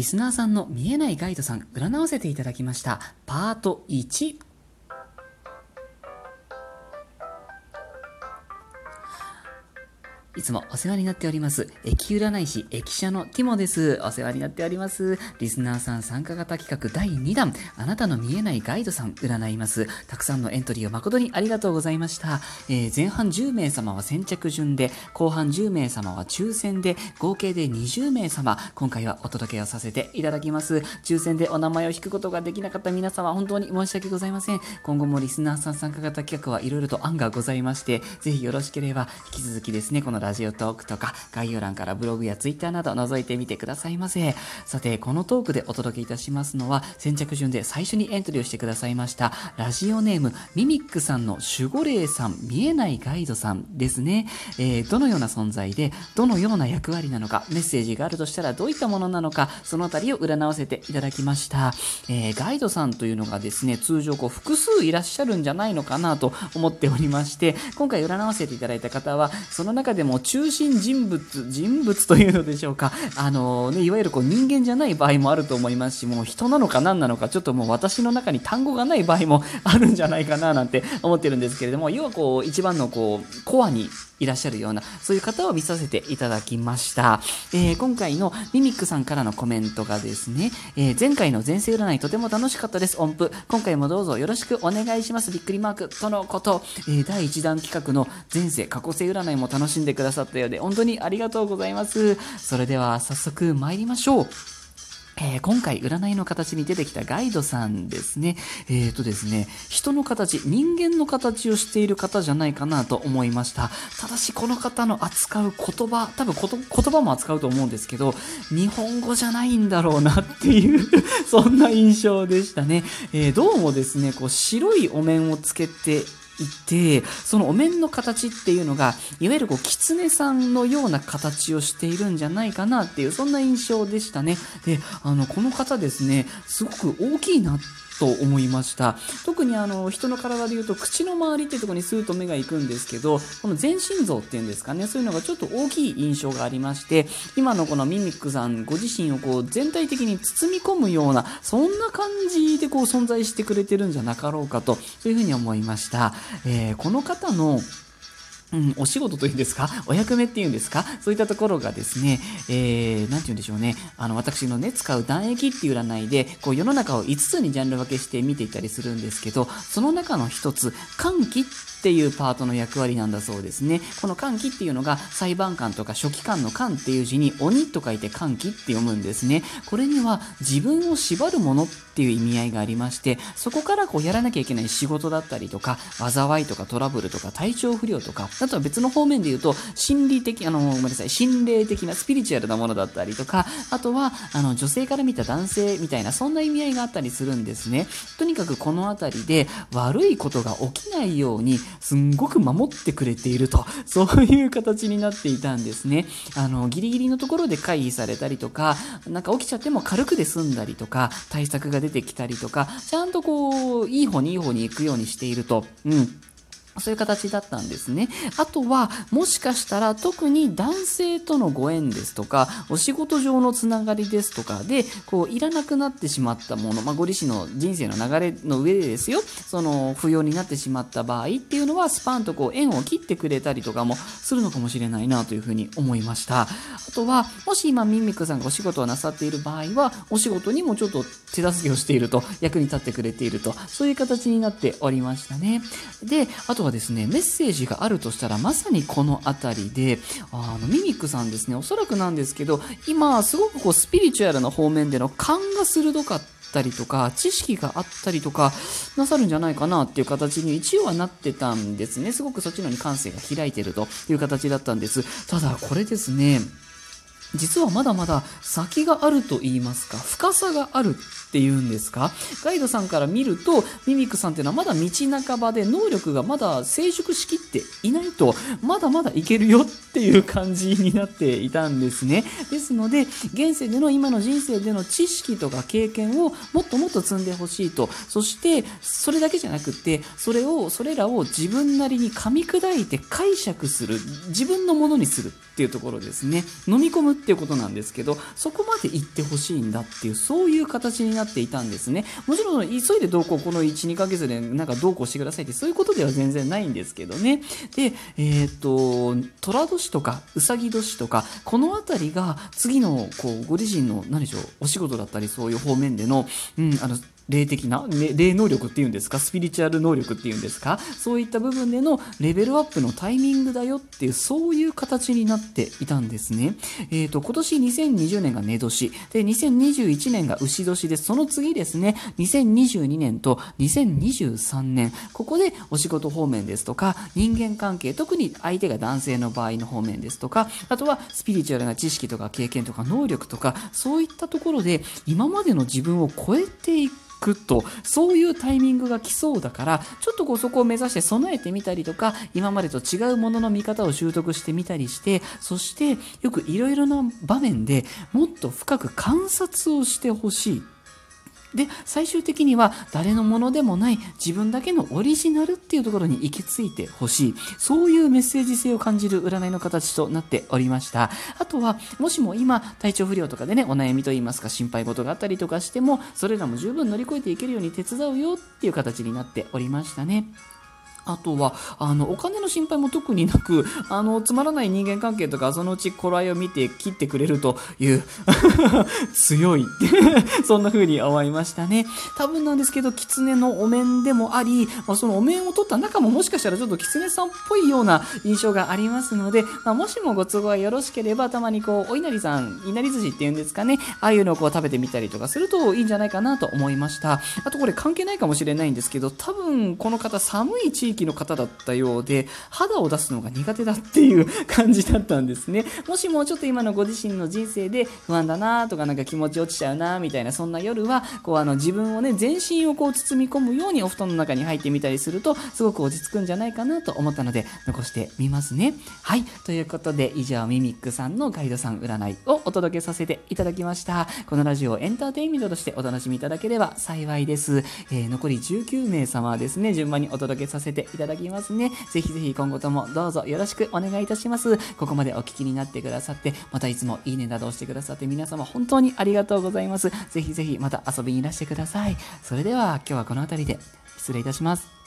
リスナーさんの見えないガイドさん占わせていただきました。パート1いつもお世話になっております。駅占い師、駅舎のティモです。お世話になっております。リスナーさん参加型企画第2弾、あなたの見えないガイドさん占います。たくさんのエントリーを誠にありがとうございました。えー、前半10名様は先着順で、後半10名様は抽選で、合計で20名様、今回はお届けをさせていただきます。抽選でお名前を引くことができなかった皆様、本当に申し訳ございません。今後もリスナーさん参加型企画はいろいろと案がございまして、ぜひよろしければ引き続きですね、このララジオトークとか概要欄からブログやツイッターなど覗いてみてくださいませ。さて、このトークでお届けいたしますのは先着順で最初にエントリーをしてくださいましたラジオネームミミックさんの守護霊さん見えないガイドさんですね。えー、どのような存在でどのような役割なのかメッセージがあるとしたらどういったものなのかそのあたりを占わせていただきました。えー、ガイドさんというのがですね通常こう複数いらっしゃるんじゃないのかなと思っておりまして今回占わせていただいた方はその中でも中心人物、人物というのでしょうか。あのね、いわゆるこう人間じゃない場合もあると思いますし、もう人なのか何なのか、ちょっともう私の中に単語がない場合もあるんじゃないかななんて思ってるんですけれども、要はこう、一番のこう、コアにいらっしゃるような、そういう方を見させていただきました。えー、今回のミミックさんからのコメントがですね、えー、前回の前世占いとても楽しかったです。音符。今回もどうぞよろしくお願いします。びっくりマーク。とのこと。えー、第1弾企画の前世過去世占いも楽しんでくださったようで、本当にありがとうございます。それでは早速参りましょう。えー、今回占いの形に出てきたガイドさんですね。えっ、ー、とですね、人の形、人間の形をしている方じゃないかなと思いました。ただしこの方の扱う言葉、多分言葉も扱うと思うんですけど、日本語じゃないんだろうなっていう そんな印象でしたね。えー、どうもですね、こう白いお面をつけていて、そのお面の形っていうのが、いわゆるこう、狐さんのような形をしているんじゃないかなっていう、そんな印象でしたね。で、あの、この方ですね、すごく大きいなってと思いました。特にあの人の体でいうと口の周りっていうとこにスーッと目がいくんですけどこの全身像っていうんですかねそういうのがちょっと大きい印象がありまして今のこのミミックさんご自身をこう全体的に包み込むようなそんな感じでこう存在してくれてるんじゃなかろうかとそういうふうに思いました、えー、この方のうん、お仕事というんですか？お役目っていうんですか？そういったところがですね、えー、なんて言うんでしょうね。あの、私のね、使う断液っていう占いで、こう、世の中を5つにジャンル分けして見ていたりするんですけど、その中の1つ、歓喜っていうパートの役割なんだそうですね。この歓喜っていうのが裁判官とか書記官の官っていう字に鬼と書いて歓喜って読むんですね。これには自分を縛るものっていう意味合いがありまして、そこからこうやらなきゃいけない仕事だったりとか、災いとかトラブルとか体調不良とか、あとは別の方面で言うと、心理的、あの、ごめんなさい、心霊的なスピリチュアルなものだったりとか、あとは、あの、女性から見た男性みたいな、そんな意味合いがあったりするんですね。とにかくこの辺りで悪いことが起きないようにすんごく守ってくれていると、そういう形になっていたんですね。あの、ギリギリのところで回避されたりとか、なんか起きちゃっても軽くで済んだりとか、対策が出てきたりとか、ちゃんとこう、いい方にいい方に行くようにしていると。うん。そういう形だったんですね。あとは、もしかしたら特に男性とのご縁ですとか、お仕事上のつながりですとかで、こう、いらなくなってしまったもの、まあ、ご自身の人生の流れの上でですよ、その、不要になってしまった場合っていうのは、スパンとこう、縁を切ってくれたりとかもするのかもしれないなというふうに思いました。あとは、もし今、ミンミクさんがお仕事をなさっている場合は、お仕事にもちょっと手助けをしていると、役に立ってくれていると、そういう形になっておりましたね。で、あとはですね、メッセージがあるとしたら、まさにこの辺りで、あの、ミミックさんですね、おそらくなんですけど、今、すごくこう、スピリチュアルな方面での勘が鋭かったりとか、知識があったりとか、なさるんじゃないかなっていう形に一応はなってたんですね。すごくそっちのに感性が開いてるという形だったんです。ただ、これですね、実はまだまだ先があると言いますか、深さがあるっていうんですか？ガイドさんから見ると、ミミックさんっていうのはまだ道半ばで能力がまだ成熟しきっていないと、まだまだいけるよっていう感じになっていたんですね。ですので、現世での今の人生での知識とか経験をもっともっと積んでほしいと。そして、それだけじゃなくて、それを、それらを自分なりに噛み砕いて解釈する、自分のものにするっていうところですね。飲み込むっていうことなんですけど、そこまで行ってほしいんだっていう、そういう形になっていたんですね。もちろん、急いでどうこう、この1、2ヶ月でなんかどうこうしてくださいって、そういうことでは全然ないんですけどね。で、えっ、と、寅年とか、うさぎ年とか、この辺りが次の、こう、ご自身の、何でしょう、お仕事だったり、そういう方面での、うん、あの、霊的な、霊能力っていうんですか、スピリチュアル能力っていうんですか、そういった部分でのレベルアップのタイミングだよっていう、そういう形になっていたんですね。えっ、ー、と、今年2020年が寝年、で、2021年が牛年で、その次ですね、2022年と2023年、ここでお仕事方面ですとか、人間関係、特に相手が男性の場合の方面ですとか、あとはスピリチュアルな知識とか経験とか能力とか、そういったところで今までの自分を超えていくくとそういうタイミングが来そうだからちょっとこうそこを目指して備えてみたりとか今までと違うものの見方を習得してみたりしてそしてよくいろいろな場面でもっと深く観察をしてほしい。で最終的には誰のものでもない自分だけのオリジナルっていうところに行き着いてほしい。そういうメッセージ性を感じる占いの形となっておりました。あとはもしも今体調不良とかでねお悩みといいますか心配事があったりとかしてもそれらも十分乗り越えていけるように手伝うよっていう形になっておりましたね。あとは、あの、お金の心配も特になく、あの、つまらない人間関係とか、そのうち頃合いを見て切ってくれるという 強い そんな風に思いましたね。多分なんですけど、狐のお面でもあり、まあ、そのお面を取った中ももしかしたらちょっと狐さんっぽいような印象がありますので、まあ、もしもご都合よろしければ、たまにこう、お稲荷さん、稲荷寿司っていうんですかね、ああいうのをこう食べてみたりとかするといいんじゃないかなと思いました。あとこれ関係ないかもしれないんですけど、多分この方寒い地域域の方だったようで、肌を出すのが苦手だっていう感じだったんですね。もしもちょっと今のご自身の人生で不安だなとかなんか気持ち落ちちゃうなみたいなそんな夜は、こうあの自分をね、全身をこう包み込むようにお布団の中に入ってみたりすると、すごく落ち着くんじゃないかなと思ったので、残してみますね。はい。ということで、以上、ミミックさんのガイドさん占いをお届けさせていただきました。このラジオをエンターテインメントとしてお楽しみいただければ幸いです。えー、残り19名様ですね、順番にお届けさせていただきますね。ぜひぜひ今後ともどうぞよろしくお願いいたします。ここまでお聞きになってくださって、またいつもいいねなどをしてくださって皆様本当にありがとうございます。ぜひぜひまた遊びにいらしてください。それでは今日はこの辺りで失礼いたします。